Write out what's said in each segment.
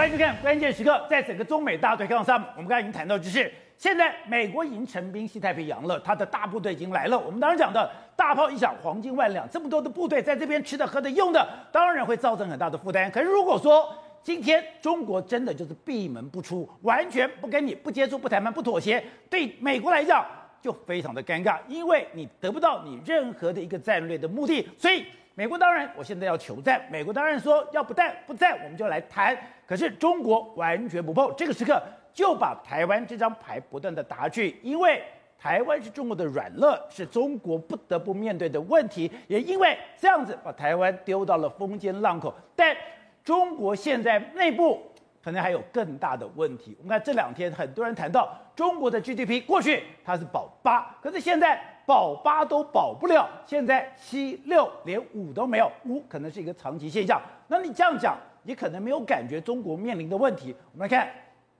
欢迎收看《关键时刻》。在整个中美大对抗上，我们刚才已经谈到，就是现在美国已经成兵西太平洋了，他的大部队已经来了。我们当时讲的大炮一响，黄金万两，这么多的部队在这边吃的、喝的、用的，当然会造成很大的负担。可是如果说今天中国真的就是闭门不出，完全不跟你不接触、不谈判、不妥协，对美国来讲就非常的尴尬，因为你得不到你任何的一个战略的目的，所以。美国当然，我现在要求战。美国当然说要不战不战，我们就来谈。可是中国完全不碰，这个时刻就把台湾这张牌不断的打去，因为台湾是中国的软肋，是中国不得不面对的问题。也因为这样子，把台湾丢到了风尖浪口。但中国现在内部可能还有更大的问题。我们看这两天很多人谈到中国的 GDP，过去它是保八，可是现在。保八都保不了，现在七六连五都没有，五可能是一个长期现象。那你这样讲，你可能没有感觉中国面临的问题。我们来看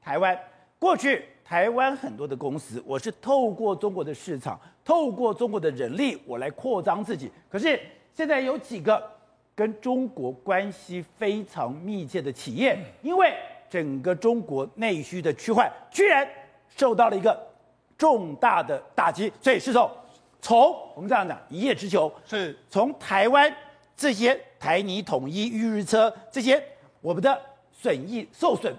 台湾，过去台湾很多的公司，我是透过中国的市场，透过中国的人力，我来扩张自己。可是现在有几个跟中国关系非常密切的企业，因为整个中国内需的趋缓，居然受到了一个重大的打击。所以是从。从我们这样讲，一叶知秋是从台湾这些台泥统一、预日车这些我们的损益受损，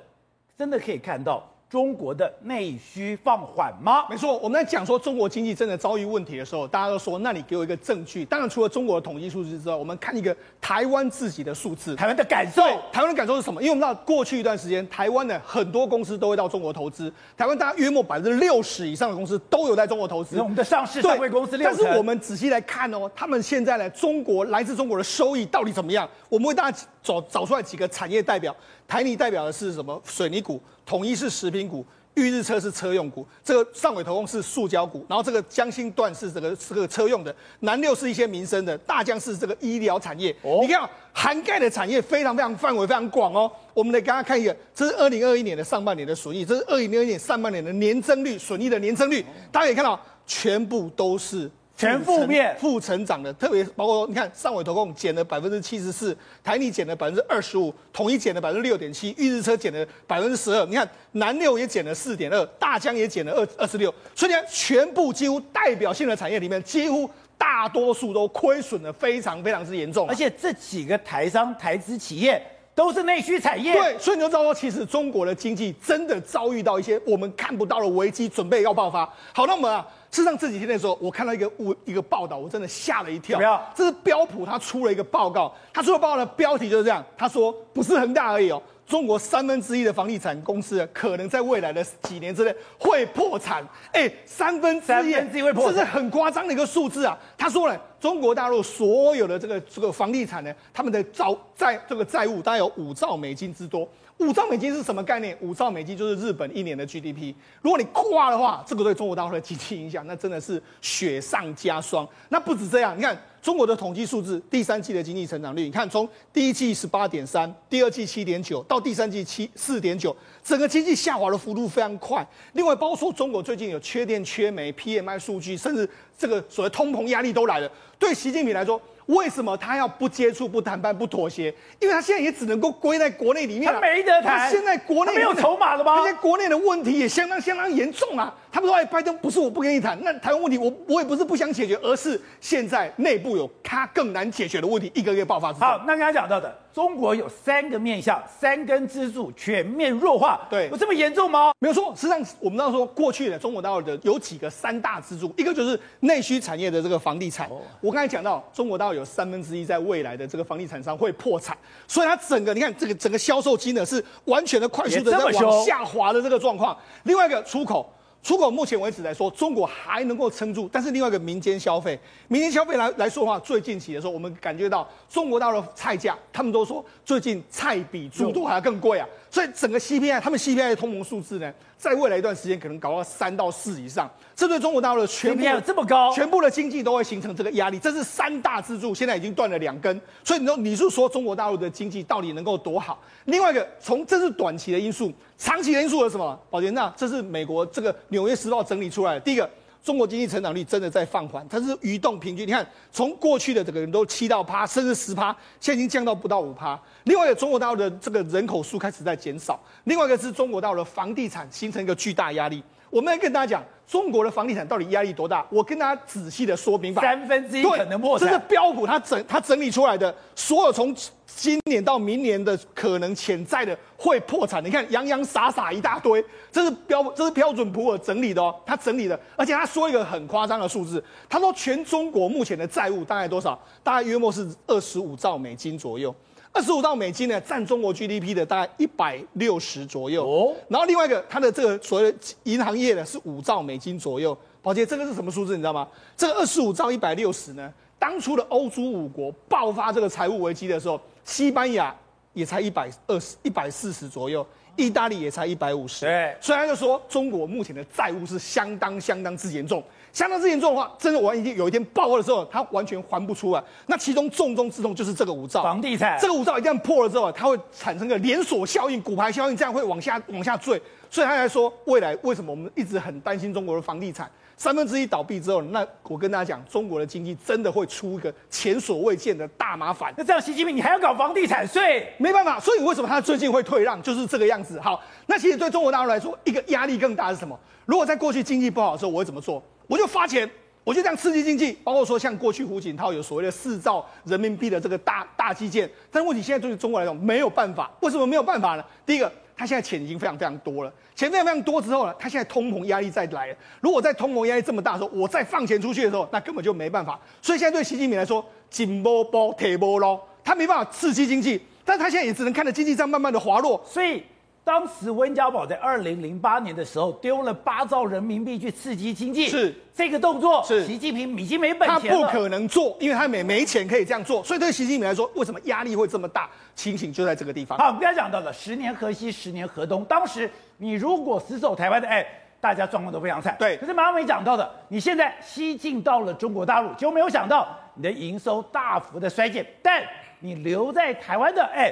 真的可以看到。中国的内需放缓吗？没错，我们在讲说中国经济真的遭遇问题的时候，大家都说，那你给我一个证据。当然，除了中国的统计数字之外，我们看一个台湾自己的数字，台湾的感受。台湾的感受是什么？因为我们知道过去一段时间，台湾的很多公司都会到中国投资。台湾大概约莫百分之六十以上的公司都有在中国投资。我们的上市上柜公司。但是我们仔细来看哦，他们现在呢，中国来自中国的收益到底怎么样？我们为大家找找出来几个产业代表。台泥代表的是什么？水泥股。统一是食品股。裕日车是车用股，这个上尾投控是塑胶股，然后这个江心段是这个这个车用的，南六是一些民生的，大江是这个医疗产业。哦，你看涵盖的产业非常非常范围非常广哦。我们来刚刚看一个，这是二零二一年的上半年的损益，这是二零二一年上半年的年增率，损益的年增率，大家可以看到全部都是。全负面负成长的，特别包括你看上尾投控减了百分之七十四，台泥减了百分之二十五，统一减了百分之六点七，裕日车减了百分之十二，你看南六也减了四点二，大江也减了二二十六，所以你看全部几乎代表性的产业里面，几乎大多数都亏损的非常非常之严重，而且这几个台商台资企业都是内需产业，对，所以你就知道说，其实中国的经济真的遭遇到一些我们看不到的危机，准备要爆发。好，那我们啊。事实上，这几天的时候，我看到一个一个报道，我真的吓了一跳。这是标普，他出了一个报告，他出的报告的标题就是这样，他说不是恒大而已哦，中国三分之一的房地产公司可能在未来的几年之内会破产。哎，三分之一，会破产，这是很夸张的一个数字啊。他说了，中国大陆所有的这个这个房地产呢，他们的债债这个债务大概有五兆美金之多。五兆美金是什么概念？五兆美金就是日本一年的 GDP。如果你挂的话，这个对中国大陆的经济影响，那真的是雪上加霜。那不止这样，你看中国的统计数字，第三季的经济成长率，你看从第一季十八点三，第二季七点九，到第三季七四点九，整个经济下滑的幅度非常快。另外，包括说中国最近有缺电、缺煤、PMI 数据，甚至这个所谓通膨压力都来了。对习近平来说。为什么他要不接触、不谈判、不妥协？因为他现在也只能够归在国内里面，他没得谈。现在国内没有筹码了吗？而且国内的问题也相当相当严重啊。他们说：“哎，拜登不是我不跟你谈，那台湾问题我我也不是不想解决，而是现在内部有他更难解决的问题，一个月爆发。”好，那刚才讲到的，中国有三个面向，三根支柱全面弱化，对，有这么严重吗？没有错。实际上，我们知道说，过去的中国大陆的有几个三大支柱，一个就是内需产业的这个房地产。哦、我刚才讲到，中国大陆有三分之一在未来的这个房地产商会破产，所以它整个你看这个整个销售金额是完全的快速的在往下滑的这个状况。另外一个出口。出口目前为止来说，中国还能够撑住，但是另外一个民间消费，民间消费来来说的话，最近起的时候，我们感觉到中国大陆菜价，他们都说最近菜比猪都还要更贵啊，所以整个 CPI，他们 CPI 的通膨数字呢，在未来一段时间可能搞到三到四以上，这对中国大陆的全部这么高，全部的经济都会形成这个压力，这是三大支柱，现在已经断了两根，所以你说你是说中国大陆的经济到底能够多好？另外一个，从这是短期的因素，长期的因素是什么？宝杰，那这是美国这个《纽约时报》整理出来的。第一个，中国经济成长率真的在放缓，它是移动平均。你看，从过去的这个人都七到八，甚至十趴，现在已经降到不到五趴。另外一个，中国大陆的这个人口数开始在减少。另外一个是中国大陆的房地产形成一个巨大压力。我们来跟大家讲，中国的房地产到底压力多大？我跟大家仔细的说明吧。三分之一可能破产。这是标普它整它整理出来的，所有从今年到明年的可能潜在的会破产。你看洋洋洒洒一大堆，这是标这是标准普尔整理的哦，他整理的，而且他说一个很夸张的数字，他说全中国目前的债务大概多少？大概约莫是二十五兆美金左右。二十五兆美金呢，占中国 GDP 的大概一百六十左右。哦，然后另外一个，它的这个所谓的银行业呢，是五兆美金左右。宝杰，这个是什么数字？你知道吗？这个二十五兆一百六十呢，当初的欧洲五国爆发这个财务危机的时候，西班牙也才一百二十、一百四十左右，意大利也才一百五十。对，所以他就说，中国目前的债务是相当相当之严重。相当之严重的话，真的我已经有一天爆发的时候，他完全还不出来。那其中重中之重就是这个五兆房地产，这个五兆一旦破了之后，它会产生个连锁效应、骨牌效应，这样会往下往下坠。所以他才说，未来为什么我们一直很担心中国的房地产三分之一倒闭之后，那我跟大家讲，中国的经济真的会出一个前所未见的大麻烦。那这样，习近平你还要搞房地产税？没办法。所以为什么他最近会退让，就是这个样子。好，那其实对中国大陆来说，一个压力更大是什么？如果在过去经济不好的时候，我会怎么做？我就发钱。我就这样刺激经济，包括说像过去胡锦涛有所谓的四兆人民币的这个大大基建，但是问题现在对于中国来讲没有办法，为什么没有办法呢？第一个，他现在钱已经非常非常多了，钱非常非常多之后呢，他现在通膨压力再来了，如果在通膨压力这么大的时候，我再放钱出去的时候，那根本就没办法。所以现在对习近平来说，紧摸包铁摸喽，他没办法刺激经济，但他现在也只能看着经济这样慢慢的滑落，所以。当时温家宝在二零零八年的时候丢了八兆人民币去刺激经济，是这个动作，是习近平已经没本钱了，他不可能做，因为他没没钱可以这样做，所以对习近平来说，为什么压力会这么大？情形就在这个地方。好，我们刚才讲到了十年河西，十年河东。当时你如果死守台湾的，哎，大家状况都非常惨。对，可是马上没讲到的，你现在西进到了中国大陆，就没有想到你的营收大幅的衰减，但你留在台湾的，哎。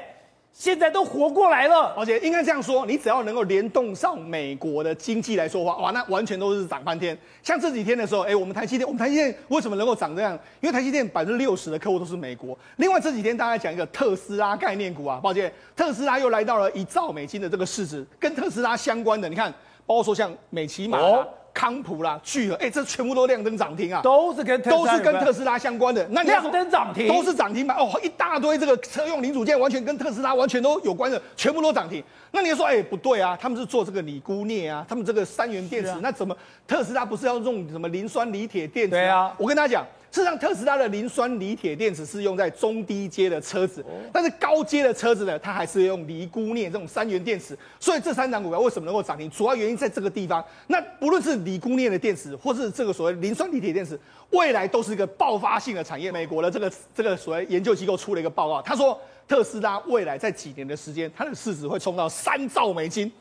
现在都活过来了，而且应该这样说，你只要能够联动上美国的经济来说话，哇，那完全都是涨翻天。像这几天的时候，哎，我们台积电，我们台积电为什么能够涨这样？因为台积电百分之六十的客户都是美国。另外这几天大家讲一个特斯拉概念股啊，抱歉，特斯拉又来到了一兆美金的这个市值，跟特斯拉相关的，你看，包括说像美琪玛。哦康普啦，聚合，哎、欸，这全部都亮灯涨停啊，都是跟都是跟特斯拉相关的。那亮灯涨停，都是涨停板哦，一大堆这个车用零组件，完全跟特斯拉完全都有关的，全部都涨停。那你说，哎、欸，不对啊，他们是做这个锂钴镍啊，他们这个三元电池，啊、那怎么特斯拉不是要用什么磷酸锂铁电池？对啊，我跟大家讲。事实上，特斯拉的磷酸锂铁电池是用在中低阶的车子，但是高阶的车子呢，它还是用锂钴镍这种三元电池。所以这三档股票为什么能够涨停？主要原因在这个地方。那不论是锂钴镍的电池，或是这个所谓磷酸锂铁电池，未来都是一个爆发性的产业。美国的这个这个所谓研究机构出了一个报告，他说特斯拉未来在几年的时间，它的市值会冲到三兆美金。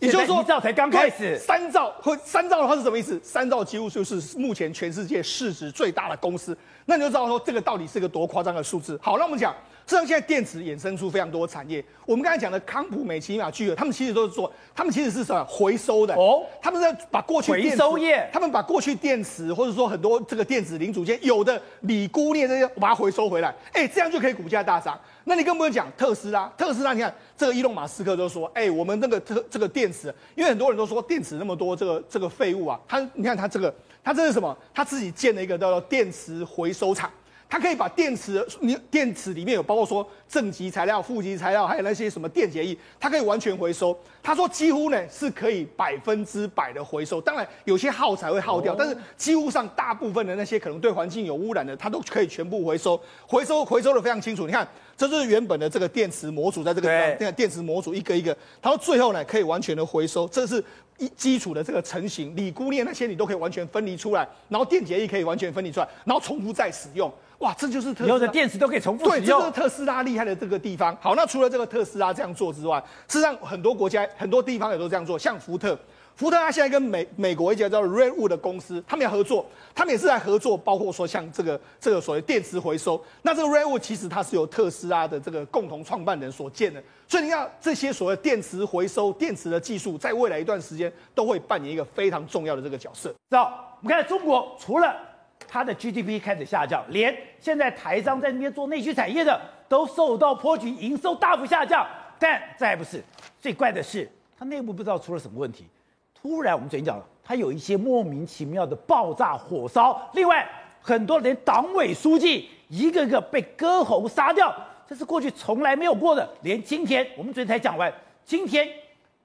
也就是说，一兆才刚开始，三兆和三兆的话是什么意思？三兆几乎就是目前全世界市值最大的公司。那你就知道说，这个到底是个多夸张的数字。好，那我们讲，实际上现在电池衍生出非常多产业。我们刚才讲的康普、美奇玛、聚合，他们其实都是做，他们其实是什么回收的哦。他们在把过去回收业，他们把过去电池或者说很多这个电子零组件有的锂鈷镍这些，把它回收回来，哎，这样就可以股价大涨。那你更不用讲特斯拉，特斯拉你看这个伊隆马斯克都说，哎，我们那个特这个电池，因为很多人都说电池那么多这个这个废物啊，他你看他这个。他这是什么？他自己建了一个叫做电池回收厂，他可以把电池，你电池里面有包括说正极材料、负极材料，还有那些什么电解液，它可以完全回收。他说几乎呢是可以百分之百的回收，当然有些耗材会耗掉，但是几乎上大部分的那些可能对环境有污染的，它都可以全部回收。回收回收的非常清楚，你看，这就是原本的这个电池模组在这个地方，对，电池模组一个一个，然后最后呢可以完全的回收，这是。一基础的这个成型，锂钴镍那些你都可以完全分离出来，然后电解液可以完全分离出来，然后重复再使用，哇，这就是特斯拉。有的电池都可以重复使用。对，这是特斯拉厉害的这个地方。好，那除了这个特斯拉这样做之外，事实上很多国家、很多地方也都这样做，像福特，福特他现在跟美美国一家叫 Redwood 的公司，他们要合作，他们也是在合作，包括说像这个这个所谓电池回收。那这个 Redwood 其实它是由特斯拉的这个共同创办人所建的，所以你看这些所谓电池回收、电池的技术，在未来一段时间都会扮演一个非常重要的这个角色。知道？我们看中国除了它的 GDP 开始下降，连现在台商在那边做内需产业的都受到波及，营收大幅下降。但再不是最怪的是，它内部不知道出了什么问题。突然，我们昨天讲了，它有一些莫名其妙的爆炸火烧。另外，很多连党委书记一个个被割喉杀掉，这是过去从来没有过的。连今天我们昨天才讲完，今天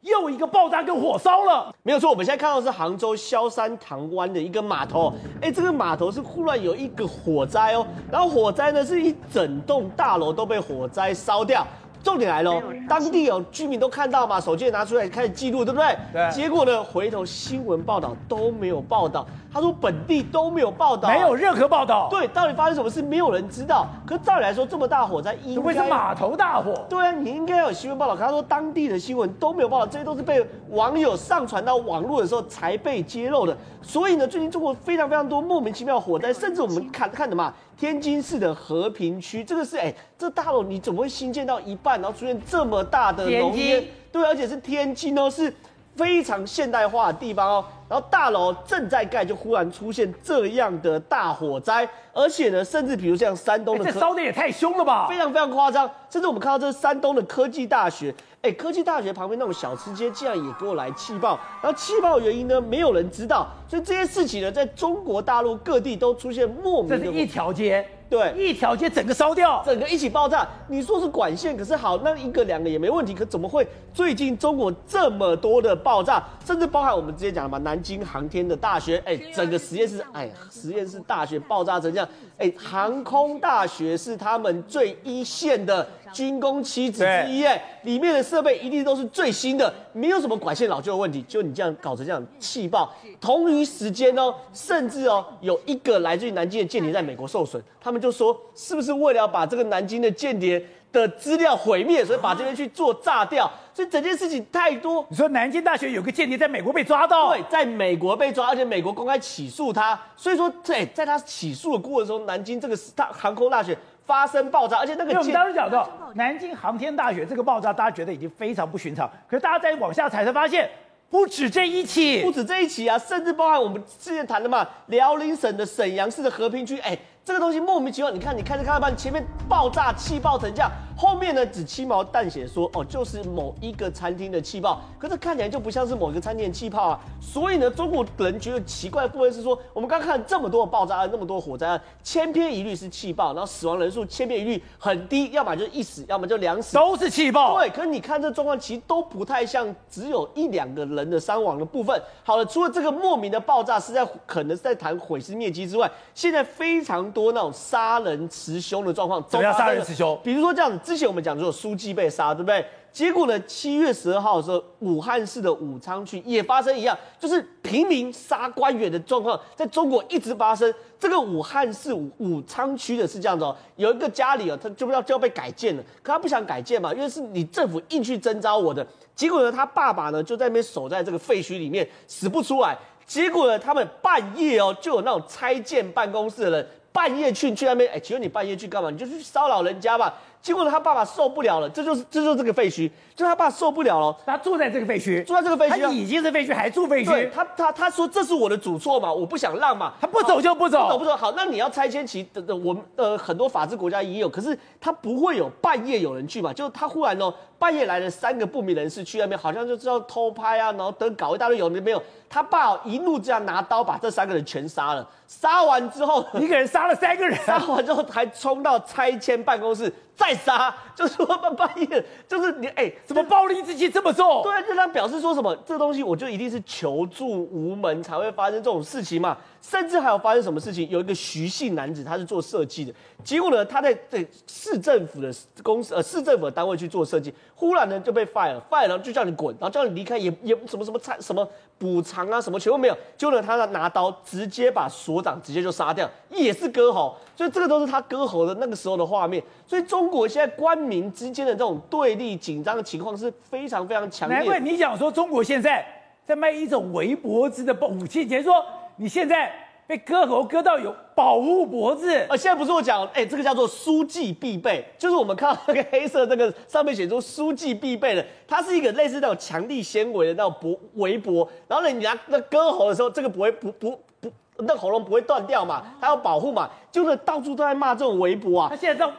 又一个爆炸跟火烧了。没有错，我们现在看到是杭州萧山塘湾的一个码头。哎，这个码头是忽然有一个火灾哦，然后火灾呢是一整栋大楼都被火灾烧掉。重点来了，当地有居民都看到嘛，手机也拿出来开始记录，对不对？对。结果呢，回头新闻报道都没有报道。他说本地都没有报道，没有任何报道。对，到底发生什么事，没有人知道。可照理来说，这么大火灾，应该是码头大火。对啊，你应该要有新闻报道。可他说当地的新闻都没有报道，这些都是被网友上传到网络的时候才被揭露的。所以呢，最近中国非常非常多莫名其妙的火灾，甚至我们看看的嘛，天津市的和平区，这个是哎，这大楼你怎么会新建到一半，然后出现这么大的浓烟？对，而且是天津哦，是。非常现代化的地方哦，然后大楼正在盖，就忽然出现这样的大火灾，而且呢，甚至比如像山东的，这烧的也太凶了吧，非常非常夸张。甚至我们看到这是山东的科技大学，哎，科技大学旁边那种小吃街竟然也给我来气爆，然后气爆的原因呢，没有人知道，所以这些事情呢，在中国大陆各地都出现莫名的，这是一条街。对，一条街整个烧掉，整个一起爆炸。你说是管线，可是好，那一个两个也没问题。可怎么会最近中国这么多的爆炸，甚至包含我们之前讲的嘛，南京航天的大学，哎，整个实验室，哎，实验室大学爆炸成这样，哎，航空大学是他们最一线的。军工七子之一，哎，里面的设备一定都是最新的，没有什么管线老旧的问题。就你这样搞成这样气爆，同一时间哦，甚至哦，有一个来自于南京的间谍在美国受损，他们就说是不是为了要把这个南京的间谍的资料毁灭，所以把这边去做炸掉？所以整件事情太多。你说南京大学有个间谍在美国被抓到，对，在美国被抓，而且美国公开起诉他，所以说在在他起诉的过程中，南京这个大航空大学。发生爆炸，而且那个我们当时讲到南京航天大学这个爆炸，大家觉得已经非常不寻常。可是大家再往下踩才发现，不止这一起，不止这一起啊，甚至包含我们之前谈的嘛，辽宁省的沈阳市的和平区，哎。这个东西莫名其妙，你看，你看着看到半前面爆炸气爆成这样，后面呢只轻描淡写说哦，就是某一个餐厅的气爆，可是看起来就不像是某一个餐厅的气泡啊。所以呢，中国人觉得奇怪的部分是说，我们刚看这么多的爆炸案，那么多火灾案，千篇一律是气爆，然后死亡人数千篇一律很低，要么就一死，要么就两死，都是气爆。对，可是你看这状况，其实都不太像只有一两个人的伤亡的部分。好了，除了这个莫名的爆炸是在可能是在谈毁尸灭迹之外，现在非常。多那种杀人持凶的状况，怎么样杀人持凶？比如说这样子，之前我们讲说书记被杀，对不对？结果呢，七月十二号的时候，武汉市的武昌区也发生一样，就是平民杀官员的状况，在中国一直发生。这个武汉市武武昌区的是这样子哦，有一个家里哦，他就要就要被改建了，可他不想改建嘛，因为是你政府硬去征召我的。结果呢，他爸爸呢就在那边守在这个废墟里面，死不出来。结果呢，他们半夜哦，就有那种拆建办公室的人。半夜去去那边，哎，请问你半夜去干嘛？你就去骚扰人家吧。结果，他爸爸受不了了，这就是这就是这个废墟，就他爸受不了了，他住在这个废墟，住在这个废墟，他已经是废墟，还住废墟。他他他说这是我的主错嘛，我不想让嘛，他不走就不走，不走不走。好，那你要拆迁其的的，我们呃很多法治国家也有，可是他不会有半夜有人去嘛，就他忽然哦半夜来了三个不明人士去那边，好像就知道偷拍啊，然后等搞一大堆有的没有。他爸一怒这样拿刀把这三个人全杀了，杀完之后 一个人杀了三个人，杀完之后还冲到拆迁办公室再杀，就是说半半夜就是你哎，怎么暴力之气这么重？对，就他表示说什么这东西我就一定是求助无门才会发生这种事情嘛。甚至还有发生什么事情？有一个徐姓男子，他是做设计的，结果呢，他在对市政府的公司呃市政府的单位去做设计，忽然呢就被 fire fire 了，就叫你滚，然后叫你离开，也也什么什么差什么补偿啊什么全部没有，结果呢他拿刀直接把所长直接就杀掉，也是割喉，所以这个都是他割喉的那个时候的画面。所以中国现在官民之间的这种对立紧张的情况是非常非常强烈。难怪你讲说中国现在。在卖一种围脖子的武器，也就是说你现在被割喉割到有保护脖子。啊，现在不是我讲，哎，这个叫做书记必备，就是我们看到那个黑色这个上面写出书记必备的，它是一个类似那种强力纤维的那种脖围脖，然后呢，你拿那割喉的时候，这个不会不不不，那喉咙不会断掉嘛，它要保护嘛，就是到处都在骂这种围脖啊。他现在这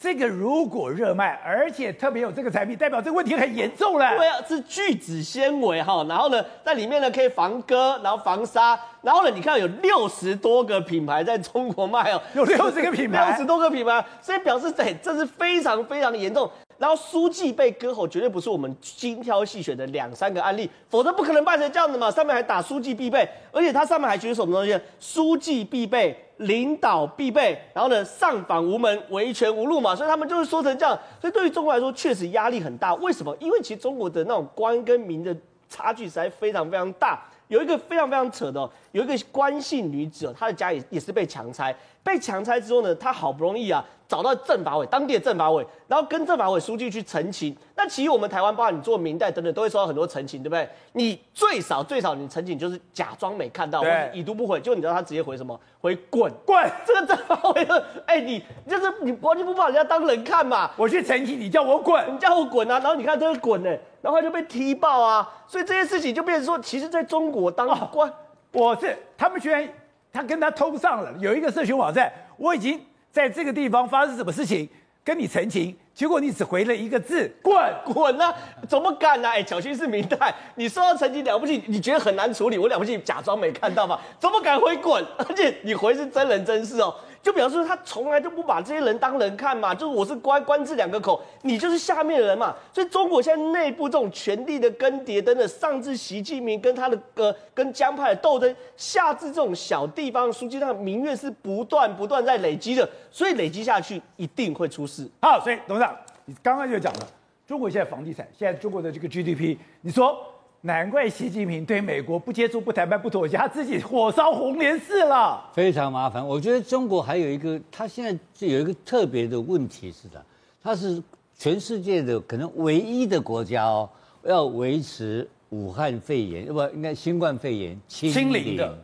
这个如果热卖，而且特别有这个产品，代表这个问题很严重了。对啊，是聚酯纤维哈，然后呢，在里面呢可以防割，然后防沙，然后呢，你看有六十多个品牌在中国卖哦，有六十个品牌，六十多个品牌，所以表示对这是非常非常的严重。然后书记被割喉绝对不是我们精挑细选的两三个案例，否则不可能办成这样的嘛。上面还打书记必备，而且它上面还写什么东西？书记必备。领导必备，然后呢，上访无门，维权无路嘛，所以他们就是说成这样。所以对于中国来说，确实压力很大。为什么？因为其实中国的那种官跟民的差距实在非常非常大。有一个非常非常扯的，有一个官姓女子，她的家也也是被强拆。被强拆之后呢，她好不容易啊找到政法委当地的政法委，然后跟政法委书记去澄清。那其实我们台湾，包括你做明代等等，都会收到很多澄清，对不对？你最少最少你澄清就是假装没看到，或者已读不回。就你知道他直接回什么？回滚滚！这个政法委的，哎，你就是你完全不把人家当人看嘛？我去澄清，你叫我滚，你叫我滚啊！然后你看这个滚呢，然后他就被踢爆啊！所以这些事情就变成说，其实在中国当官，哦、我是他们居然。他跟他通上了，有一个社群网站，我已经在这个地方发生什么事情，跟你澄清，结果你只回了一个字，滚滚啊，怎么敢呢、啊？哎，小心是明代，你说到澄清了不起，你觉得很难处理，我了不起，假装没看到吗？怎么敢回滚？而且你回是真人真事哦。就表示他从来就不把这些人当人看嘛，就是我是官官字两个口，你就是下面的人嘛。所以中国现在内部这种权力的更迭，等等，上至习近平跟他的呃跟江派的斗争，下至这种小地方书记，那民怨是不断不断在累积的，所以累积下去一定会出事。好，所以董事长，你刚刚就讲了，中国现在房地产，现在中国的这个 GDP，你说。难怪习近平对美国不接触、不谈判、不妥协，他自己火烧红莲寺了，非常麻烦。我觉得中国还有一个，他现在就有一个特别的问题是的，他是全世界的可能唯一的国家哦，要维持武汉肺炎，不应该新冠肺炎清零的。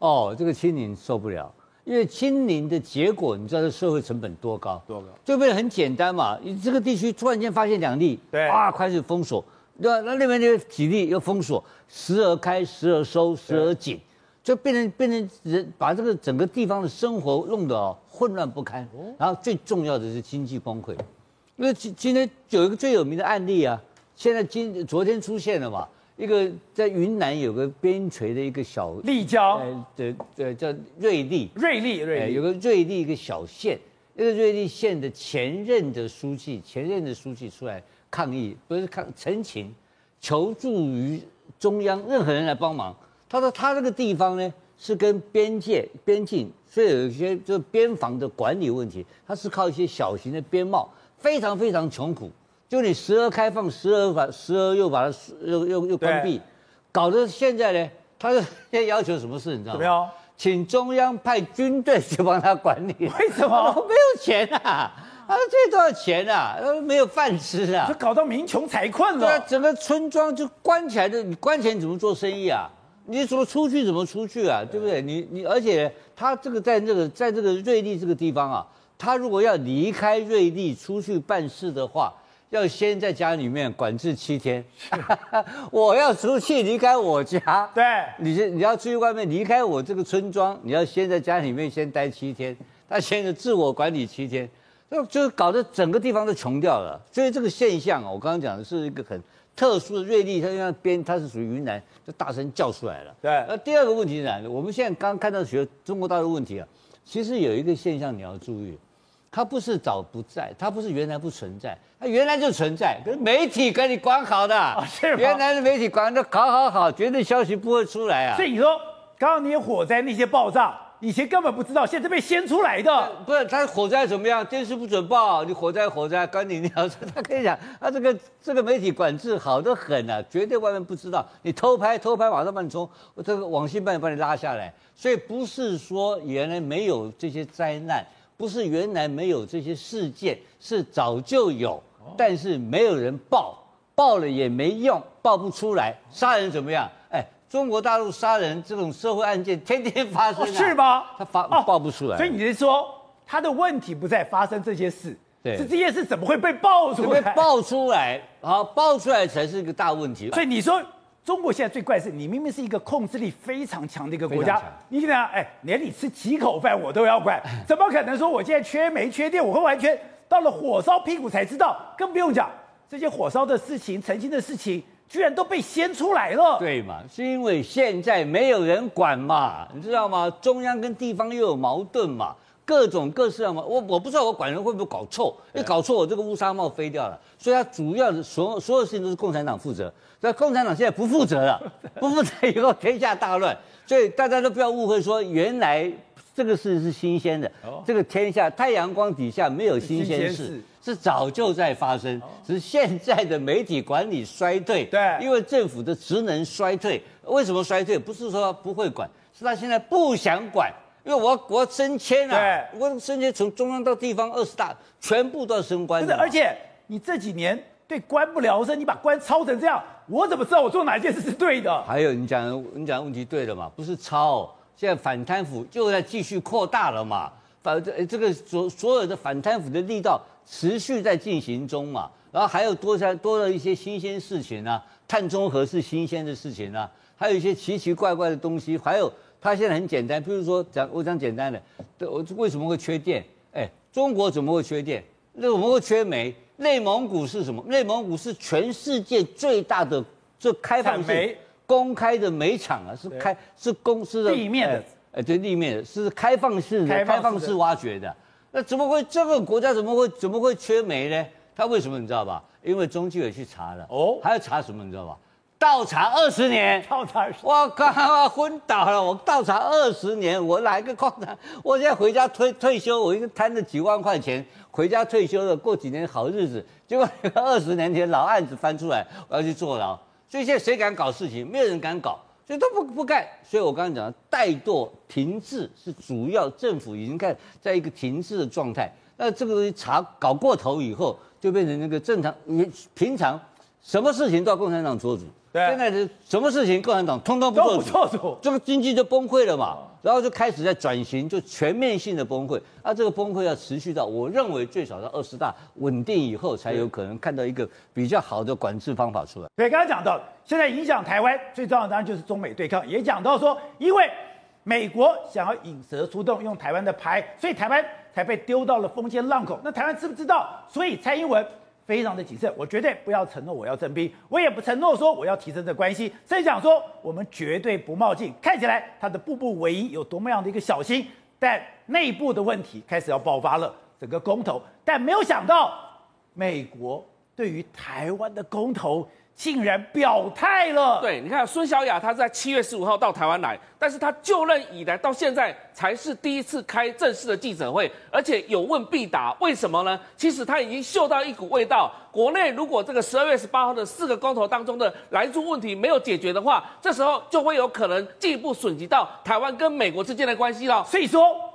哦，这个清零受不了，因为清零的结果，你知道这社会成本多高？多高？就变得很简单嘛，你这个地区突然间发现两例，对，啊，开始封锁。对吧？那那边就几例又封锁，时而开，时而收，时而紧，就变成变成人把这个整个地方的生活弄得哦混乱不堪。然后最重要的是经济崩溃，因为今今天有一个最有名的案例啊，现在今昨天出现了嘛，一个在云南有个边陲的一个小丽江，对对叫瑞丽，瑞丽瑞丽，有个瑞丽一个小县，那个瑞丽县的前任的书记，前任的书记出来。抗议不是抗陈情，求助于中央任何人来帮忙。他说他这个地方呢是跟边界边境，所以有一些就是边防的管理问题。他是靠一些小型的边贸，非常非常穷苦。就你时而开放，时而把时而又把它又又又关闭，搞得现在呢，他是现在要求什么事你知道吗？请中央派军队去帮他管理。为什么？没有钱啊。啊，这多少钱啊？呃，没有饭吃啊，就搞到民穷财困了。对啊，整个村庄就关起来的，你关起来你怎么做生意啊？你怎么出去怎么出去啊？对不对？你你，而且他这个在这个在这个瑞丽这个地方啊，他如果要离开瑞丽出去办事的话，要先在家里面管制七天。我要出去离开我家，对，你你要出去外面离开我这个村庄，你要先在家里面先待七天，他先是自我管理七天。就就是搞得整个地方都穷掉了，所以这个现象啊，我刚刚讲的是一个很特殊的瑞丽，它像边，它是属于云南，就大声叫出来了。对。那第二个问题是哪？我们现在刚刚看到学中国大陆问题啊，其实有一个现象你要注意，它不是早不在，它不是原来不存在，它原来就存在，可是媒体给你管好的，哦、是吗？原来的媒体管的好好好，绝对消息不会出来啊。所以你说，刚刚那些火灾那些爆炸。以前根本不知道，现在被掀出来的。不是他火灾怎么样？电视不准报，你火灾火灾，关你鸟事。他跟你讲，他这个这个媒体管制好的很啊，绝对外面不知道。你偷拍偷拍，马上把你从这个网信办把你拉下来。所以不是说原来没有这些灾难，不是原来没有这些事件，是早就有，但是没有人报。报了也没用，报不出来，杀人怎么样？哎，中国大陆杀人这种社会案件天天发生，啊哦，是吗？他发报不出来，所以你是说他的问题不在发生这些事，对，是这些事怎么会被爆出来？被爆出来，好，爆出来才是一个大问题。所以你说。中国现在最怪是，你明明是一个控制力非常强的一个国家，你想想，哎，连你吃几口饭我都要管，怎么可能说我现在缺煤缺电，我会完全到了火烧屁股才知道？更不用讲这些火烧的事情、曾经的事情，居然都被掀出来了。对嘛？是因为现在没有人管嘛，你知道吗？中央跟地方又有矛盾嘛，各种各式嘛。我我不知道我管人会不会搞错，一搞错我这个乌纱帽飞掉了。所以他主要的所有所有事情都是共产党负责。那共产党现在不负责了，不负责以后天下大乱，所以大家都不要误会说原来这个事是新鲜的，这个天下太阳光底下没有新鲜事，是早就在发生，只是现在的媒体管理衰退，对，因为政府的职能衰退，为什么衰退？不是说不会管，是他现在不想管，因为我要我升迁啊，我升迁从中央到地方二十大全部都要升官的，而且你这几年。对官不聊生，你把官操成这样，我怎么知道我做哪一件事是对的？还有你讲你讲的问题对了嘛？不是操，现在反贪腐就在继续扩大了嘛？反这这个所所有的反贪腐的力道持续在进行中嘛？然后还有多加多了一些新鲜事情啊，碳中和是新鲜的事情啊，还有一些奇奇怪怪的东西。还有它现在很简单，比如说讲我讲简单的，我为什么会缺电？哎，中国怎么会缺电？那怎么会缺煤？内蒙古是什么？内蒙古是全世界最大的这开放性公开的煤厂啊，是开是公司的地面的，哎，对，地面的是开放式的开放式挖掘的。那怎么会这个国家怎么会怎么会缺煤呢？他为什么你知道吧？因为中纪委去查了哦，还要查什么你知道吧？倒查二十年，倒查，我靠，昏倒了！我倒查二十年，我哪一个矿产？我现在回家退退休，我一个贪着几万块钱回家退休了，过几年好日子。结果 二十年前老案子翻出来，我要去坐牢。所以现在谁敢搞事情？没有人敢搞，所以都不不干。所以我刚刚讲的怠惰停滞是主要，政府已经开始在一个停滞的状态。那这个东西查搞过头以后，就变成那个正常，你平常什么事情都要共产党做主。对现在是什么事情，共产党通通不做主，做主这个经济就崩溃了嘛，然后就开始在转型，就全面性的崩溃。啊，这个崩溃要持续到我认为最少到二十大稳定以后，才有可能看到一个比较好的管制方法出来。对，刚刚讲到，现在影响台湾最重要的当然就是中美对抗，也讲到说，因为美国想要引蛇出洞，用台湾的牌，所以台湾才被丢到了风尖浪口。那台湾知不知道？所以蔡英文。非常的谨慎，我绝对不要承诺我要征兵，我也不承诺说我要提升这关系，甚至讲说我们绝对不冒进。看起来他的步步为营有多么样的一个小心，但内部的问题开始要爆发了，整个公投，但没有想到美国对于台湾的公投。竟然表态了。对，你看孙小雅，她在七月十五号到台湾来，但是她就任以来到现在才是第一次开正式的记者会，而且有问必答。为什么呢？其实她已经嗅到一股味道。国内如果这个十二月十八号的四个公投当中的莱猪问题没有解决的话，这时候就会有可能进一步损及到台湾跟美国之间的关系了。所以说。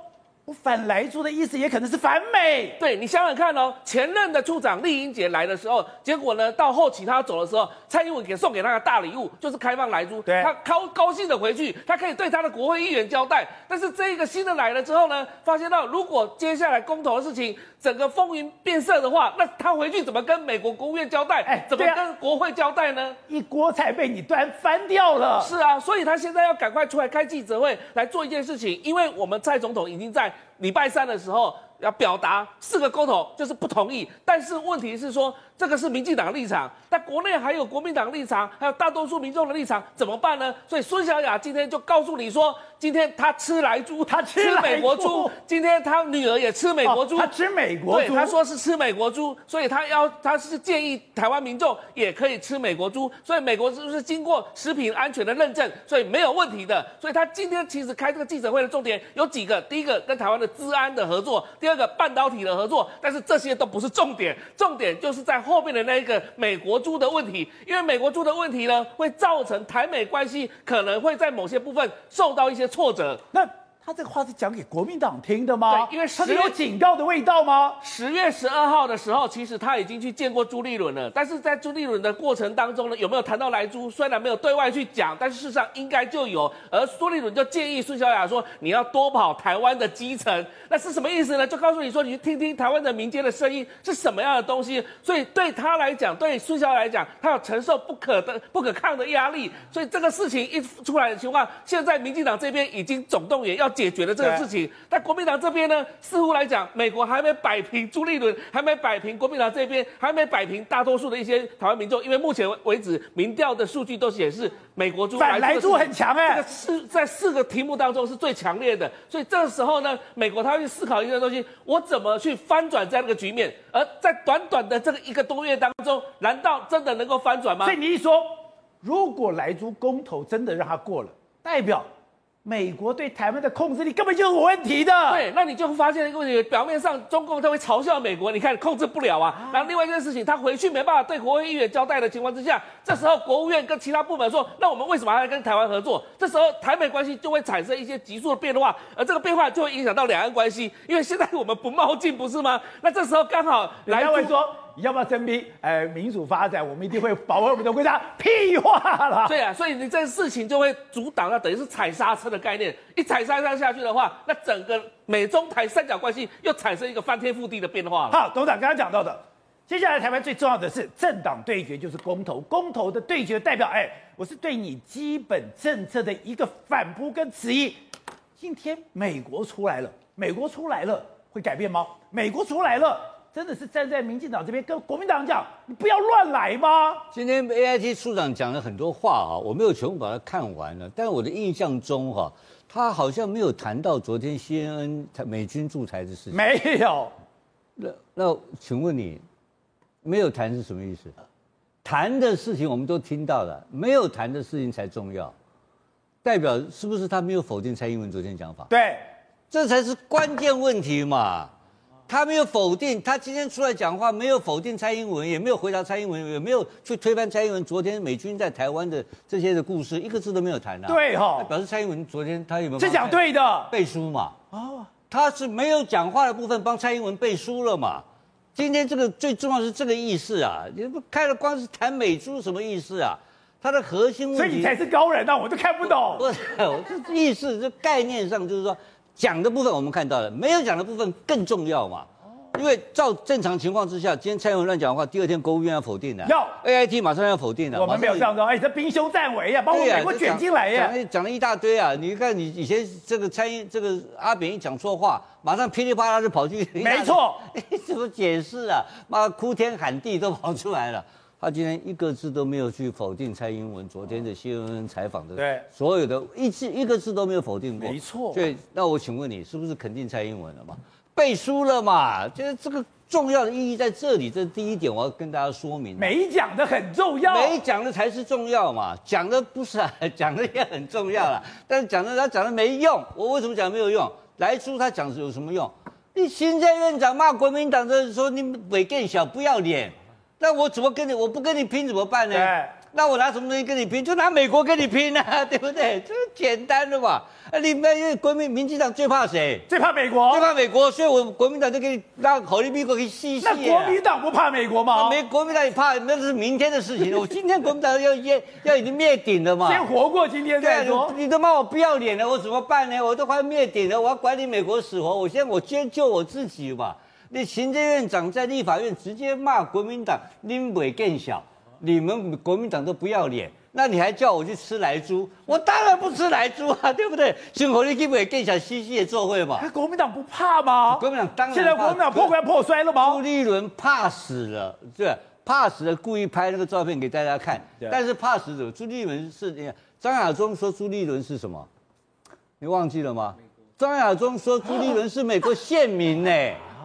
反莱猪的意思也可能是反美。对，你想想看哦，前任的处长丽英杰来的时候，结果呢，到后期他走的时候，蔡英文给送给他的大礼物就是开放莱猪，对，他高高兴的回去，他可以对他的国会议员交代。但是这一个新的来了之后呢，发现到如果接下来公投的事情整个风云变色的话，那他回去怎么跟美国国务院交代？哎，怎么跟国会交代呢？一锅菜被你端翻掉了。是啊，所以他现在要赶快出来开记者会来做一件事情，因为我们蔡总统已经在。礼拜三的时候要表达四个公投，就是不同意。但是问题是说，这个是民进党的立场，但国内还有国民党立场，还有大多数民众的立场，怎么办呢？所以孙小雅今天就告诉你说，今天他吃来猪，他吃，吃美国猪。今天他女儿也吃美国猪，他吃美国猪。对，他说是吃美国猪，所以他要他是建议台湾民众也可以吃美国猪。所以美国猪是经过食品安全的认证，所以没有问题的。所以他今天其实开这个记者会的重点有几个，第一个跟台湾的治安的合作，第二个半导体的合作，但是这些都不是重点，重点就是在后面的那一个美国猪的问题，因为美国猪的问题呢，会造成台美关系可能会在某些部分受到一些挫折。那他这个话是讲给国民党听的吗？对，因为他是有警告的味道吗？十月十二号的时候，其实他已经去见过朱立伦了，但是在朱立伦的过程当中呢，有没有谈到莱猪？虽然没有对外去讲，但是事实上应该就有。而朱立伦就建议孙小雅说：“你要多跑台湾的基层。”那是什么意思呢？就告诉你说，你去听听台湾的民间的声音是什么样的东西。所以对他来讲，对孙小雅来讲，他要承受不可的、不可抗的压力。所以这个事情一出来的情况，现在民进党这边已经总动员要。解决了这个事情，但国民党这边呢，似乎来讲，美国还没摆平朱立伦，还没摆平国民党这边，还没摆平大多数的一些台湾民众，因为目前为止，民调的数据都显示美国猪反莱猪很强哎，这个四在四个题目当中是最强烈的，所以这个时候呢，美国他会去思考一个东西，我怎么去翻转这样的个局面，而在短短的这个一个多月当中，难道真的能够翻转吗？所以你一说，如果莱猪公投真的让他过了，代表。美国对台湾的控制力根本就是有问题的。对，那你就发现一个问题，表面上中共他会嘲笑美国，你看控制不了啊。然后另外一件事情，他回去没办法对国会议员交代的情况之下，这时候国务院跟其他部门说，那我们为什么还要跟台湾合作？这时候台美关系就会产生一些急速的变化，而这个变化就会影响到两岸关系，因为现在我们不冒进，不是吗？那这时候刚好来会说。你要不要征兵？呃，民主发展，我们一定会保卫我们的国家。屁话了。对啊，所以你这个事情就会阻挡，那等于是踩刹车的概念。一踩刹车下去的话，那整个美中台三角关系又产生一个翻天覆地的变化了。好，董事长刚刚讲到的，接下来台湾最重要的是政党对决，就是公投。公投的对决代表，哎，我是对你基本政策的一个反扑跟质疑。今天美国出来了，美国出来了会改变吗？美国出来了。真的是站在民进党这边跟国民党讲，你不要乱来吗？今天 AIT 处长讲了很多话啊，我没有全部把它看完了，但是我的印象中哈，他好像没有谈到昨天 CNN 美军驻台的事情。没有。那那请问你，没有谈是什么意思？谈的事情我们都听到了，没有谈的事情才重要，代表是不是他没有否定蔡英文昨天讲法？对，这才是关键问题嘛。他没有否定，他今天出来讲话没有否定蔡英文，也没有回答蔡英文，也没有去推翻蔡英文昨天美军在台湾的这些的故事，一个字都没有谈的、啊。对哈、哦，表示蔡英文昨天他有没有？是讲对的，背书嘛。哦，他是没有讲话的部分帮蔡英文背书了嘛。今天这个最重要是这个意思啊，你不开了光是谈美猪什么意思啊？他的核心问题，所以你才是高人啊，我都看不懂。不是，我这意思这概念上就是说。讲的部分我们看到了，没有讲的部分更重要嘛？因为照正常情况之下，今天蔡英文乱讲的话，第二天国务院要否定的，要 AIT 马上要否定的。我们没有这样说，哎，这兵凶战危呀，把我们美国卷进来呀，讲讲了一大堆啊！你看你以前这个蔡英这个阿扁一讲错话，马上噼里啪啦就跑去，没错，怎么解释啊？妈哭天喊地都跑出来了。他今天一个字都没有去否定蔡英文昨天的 CNN 采访的，对，所有的一字一个字都没有否定过，没错。所以那我请问你，是不是肯定蔡英文了嘛？背书了嘛？就是这个重要的意义在这里，这是第一点，我要跟大家说明。没讲的很重要，没讲的才是重要嘛。讲的不是啊，讲的也很重要啦。但是讲的他讲的没用，我为什么讲没有用？来书他讲的有什么用？你行政院长骂国民党的时候，你尾更小，不要脸。那我怎么跟你？我不跟你拼怎么办呢？那我拿什么东西跟你拼？就拿美国跟你拼啊，对不对？这简单的嘛。啊，你们因为国民民进党最怕谁？最怕美国。最怕美国，所以我国民党就给你让口令美国给吸吸。那国民党不怕美国吗？没，国民党也怕，那是明天的事情。我今天国民党要要要已经灭顶了嘛。先活过今天再说。对，你都骂我不要脸了，我怎么办呢？我都快灭顶了，我要管你美国死活，我现在我先救我自己嘛。你行政院长在立法院直接骂国民党，拎尾更小，你们国民党都不要脸，那你还叫我去吃来猪？我当然不吃来猪啊，对不对？辛苦你拎尾更小，嘻嘻的做会嘛？国民党不怕吗？国民党当然现在国民党破罐破摔了吗？朱立伦怕死了，对，怕死了，故意拍那个照片给大家看。但是怕死者朱立伦是，张亚中说朱立伦是什么？你忘记了吗？张亚中说朱立伦是美国县民呢。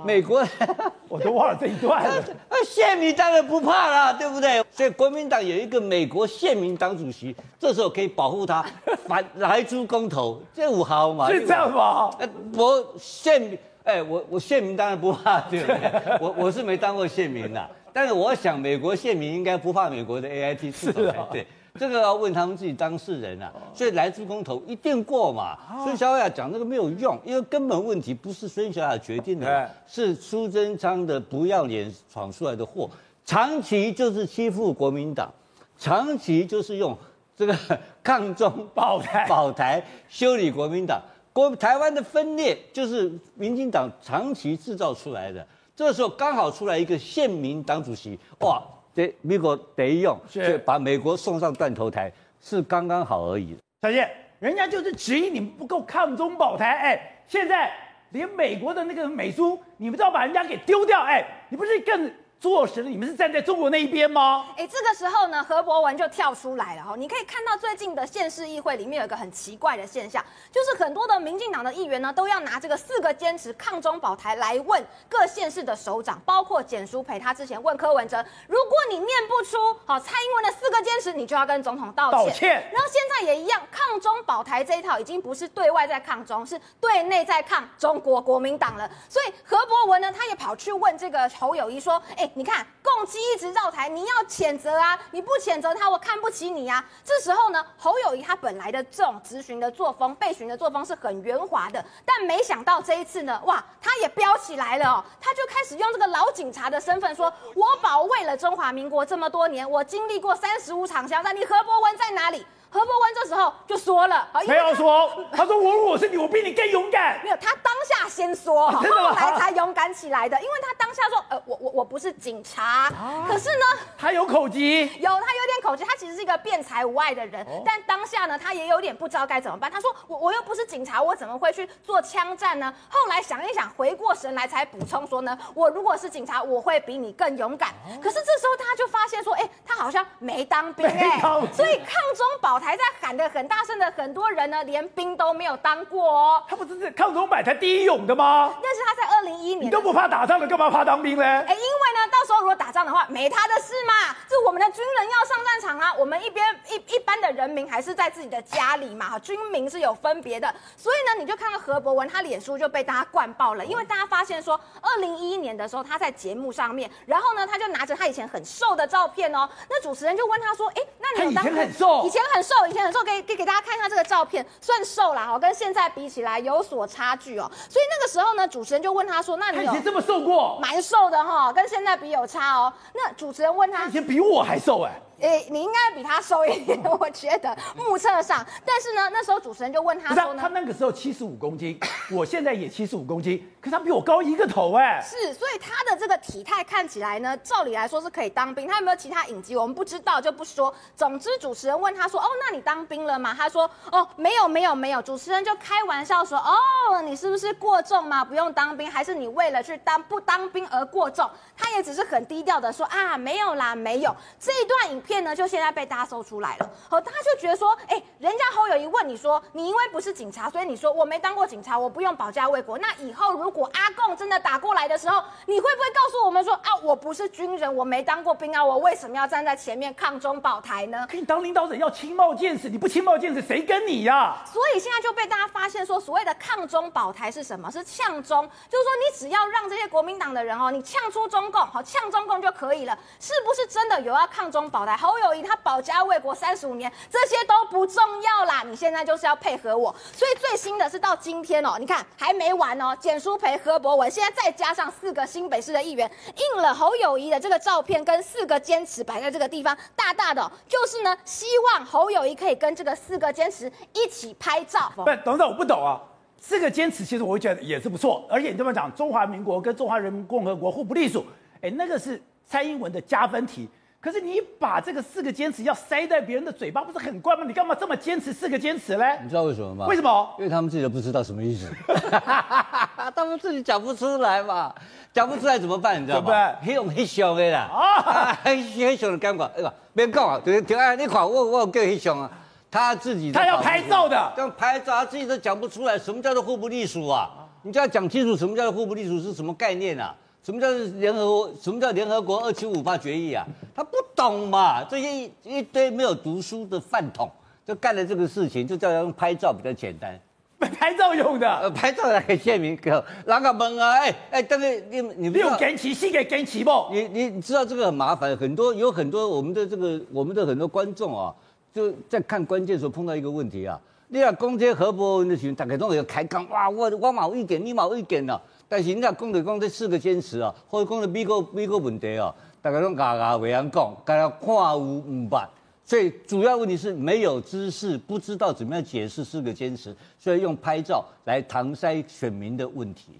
美国，我都忘了这一段了。宪民当然不怕了，对不对？所以国民党有一个美国县民党主席，这时候可以保护他 反来猪公投，这五号嘛？是这样吗？我县民，哎，我我县民当然不怕，对不对？我我是没当过县民呐。但是我想美国县民应该不怕美国的 AIT 出头才对。这个要问他们自己当事人啊，所以来自公投一定过嘛。孙小雅讲这个没有用，因为根本问题不是孙小雅决定的，是苏贞昌的不要脸闯出来的祸，长期就是欺负国民党，长期就是用这个抗中保台保台修理国民党，国台湾的分裂就是民进党长期制造出来的。这个时候刚好出来一个县民党主席，哇！这美国得用，就把美国送上断头台，是刚刚好而已。小叶，人家就是质疑你们不够抗中保台，哎，现在连美国的那个美苏，你们都要把人家给丢掉，哎，你不是更？做实了，你们是站在中国那一边吗？哎，这个时候呢，何博文就跳出来了哈。你可以看到最近的县市议会里面有一个很奇怪的现象，就是很多的民进党的议员呢，都要拿这个四个坚持抗中保台来问各县市的首长，包括简书培，他之前问柯文哲，如果你念不出好蔡英文的四个坚持，你就要跟总统道歉。道歉。然后现在也一样，抗中保台这一套已经不是对外在抗中，是对内在抗中国国民党了。所以何博文呢，他也跑去问这个侯友谊说，哎。你看，共机一直绕台，你要谴责啊！你不谴责他，我看不起你啊！这时候呢，侯友谊他本来的这种质询的作风、备询的作风是很圆滑的，但没想到这一次呢，哇，他也飙起来了哦！他就开始用这个老警察的身份说：“我保卫了中华民国这么多年，我经历过三十五场枪战，你何博文在哪里？”何伯文这时候就说了，没有说，他说我如果是你，我比你更勇敢。没有，他当下先说，后来才勇敢起来的。因为他当下说，呃，我我我不是警察，可是呢，他有口疾，有他有点口疾，他其实是一个辩才无碍的人，但当下呢，他也有点不知道该怎么办。他说，我我又不是警察，我怎么会去做枪战呢？后来想一想，回过神来才补充说呢，我如果是警察，我会比你更勇敢。可是这时候他就发现说，哎，他好像没当兵哎，所以抗中保台。还在喊的很大声的很多人呢，连兵都没有当过哦。他不是是抗中保台第一勇的吗？但是他在二零一一年，你都不怕打仗了，干嘛怕当兵呢？哎，因为呢，到时候如果打仗的话，没他的事嘛。是我们的军人要上战场啊，我们一边一一般的人民还是在自己的家里嘛。哈，军民是有分别的。所以呢，你就看到何博文他脸书就被大家灌爆了，因为大家发现说，二零一一年的时候他在节目上面，然后呢，他就拿着他以前很瘦的照片哦。那主持人就问他说，哎，那你以前很瘦，以前很瘦。以前很瘦，给给给大家看一下这个照片，算瘦啦哈，跟现在比起来有所差距哦。所以那个时候呢，主持人就问他说：“那你以前这么瘦过？蛮瘦的哈，跟现在比有差哦。”那主持人问他：“以前比我还瘦哎。”诶，你应该比他瘦一点，我觉得目测上。但是呢，那时候主持人就问他说呢，他那个时候七十五公斤，我现在也七十五公斤，可是他比我高一个头哎。是，所以他的这个体态看起来呢，照理来说是可以当兵。他有没有其他隐疾，我们不知道就不说。总之，主持人问他说：“哦，那你当兵了吗？”他说：“哦，没有，没有，没有。”主持人就开玩笑说：“哦，你是不是过重吗？不用当兵，还是你为了去当不当兵而过重？”他也只是很低调的说：“啊，没有啦，没有。”这一段影片呢，就现在被。大家搜出来了，好，大家就觉得说，哎，人家侯友一问你说，你因为不是警察，所以你说我没当过警察，我不用保家卫国。那以后如果阿贡真的打过来的时候，你会不会告诉我们说，啊，我不是军人，我没当过兵啊，我为什么要站在前面抗中保台呢？可你当领导者要轻冒见识，你不轻冒见识，谁跟你呀、啊？所以现在就被大家发现说，所谓的抗中保台是什么？是呛中，就是说你只要让这些国民党的人哦，你呛出中共，好呛中共就可以了，是不是真的有要抗中保台？侯友宜他保。家卫国三十五年，这些都不重要啦。你现在就是要配合我，所以最新的是到今天哦，你看还没完哦。简舒培、何博文，现在再加上四个新北市的议员，印了侯友宜的这个照片，跟四个坚持摆在这个地方，大大的、就是呢，希望侯友宜可以跟这个四个坚持一起拍照。不，等等，我不懂啊。四个坚持其实我会觉得也是不错，而且你这么讲，中华民国跟中华人民共和国互不隶属，哎，那个是蔡英文的加分题。可是你把这个四个坚持要塞在别人的嘴巴，不是很怪吗？你干嘛这么坚持四个坚持嘞？你知道为什么吗？为什么？因为他们自己都不知道什么意思，他们自己讲不出来嘛，讲不出来怎么办？你知道吗？黑熊黑熊的啦，啊，黑黑熊的感觉，哎呀，别讲啊，对对啊，你看我我叫黑熊啊，他自己他要拍照的，要拍照，他自己都讲不出来，什么叫做互不隶属啊？你就要讲清楚，什么叫做互不隶属是什么概念啊？什么叫联合？什么叫联合国二七五八决议啊？他不懂嘛？这些一,一堆没有读书的饭桶，就干了这个事情，就叫他用拍照比较简单。拍照用的，呃，拍照来给县民可，哪个门啊？哎哎，但是你你六根起，四个根旗不？你你你知道这个很麻烦，很多有很多我们的这个我们的很多观众啊，就在看关键的时候碰到一个问题啊。你要攻击何伯文的群，大家都有开杠，哇，我我冇意见，你冇意见了。但是人家讲的讲这四个坚持啊，或者讲的美国美国问题啊，大家都牙牙未晓讲，大家看无唔办。所以主要问题是没有知识，不知道怎么样解释四个坚持，所以用拍照来搪塞选民的问题。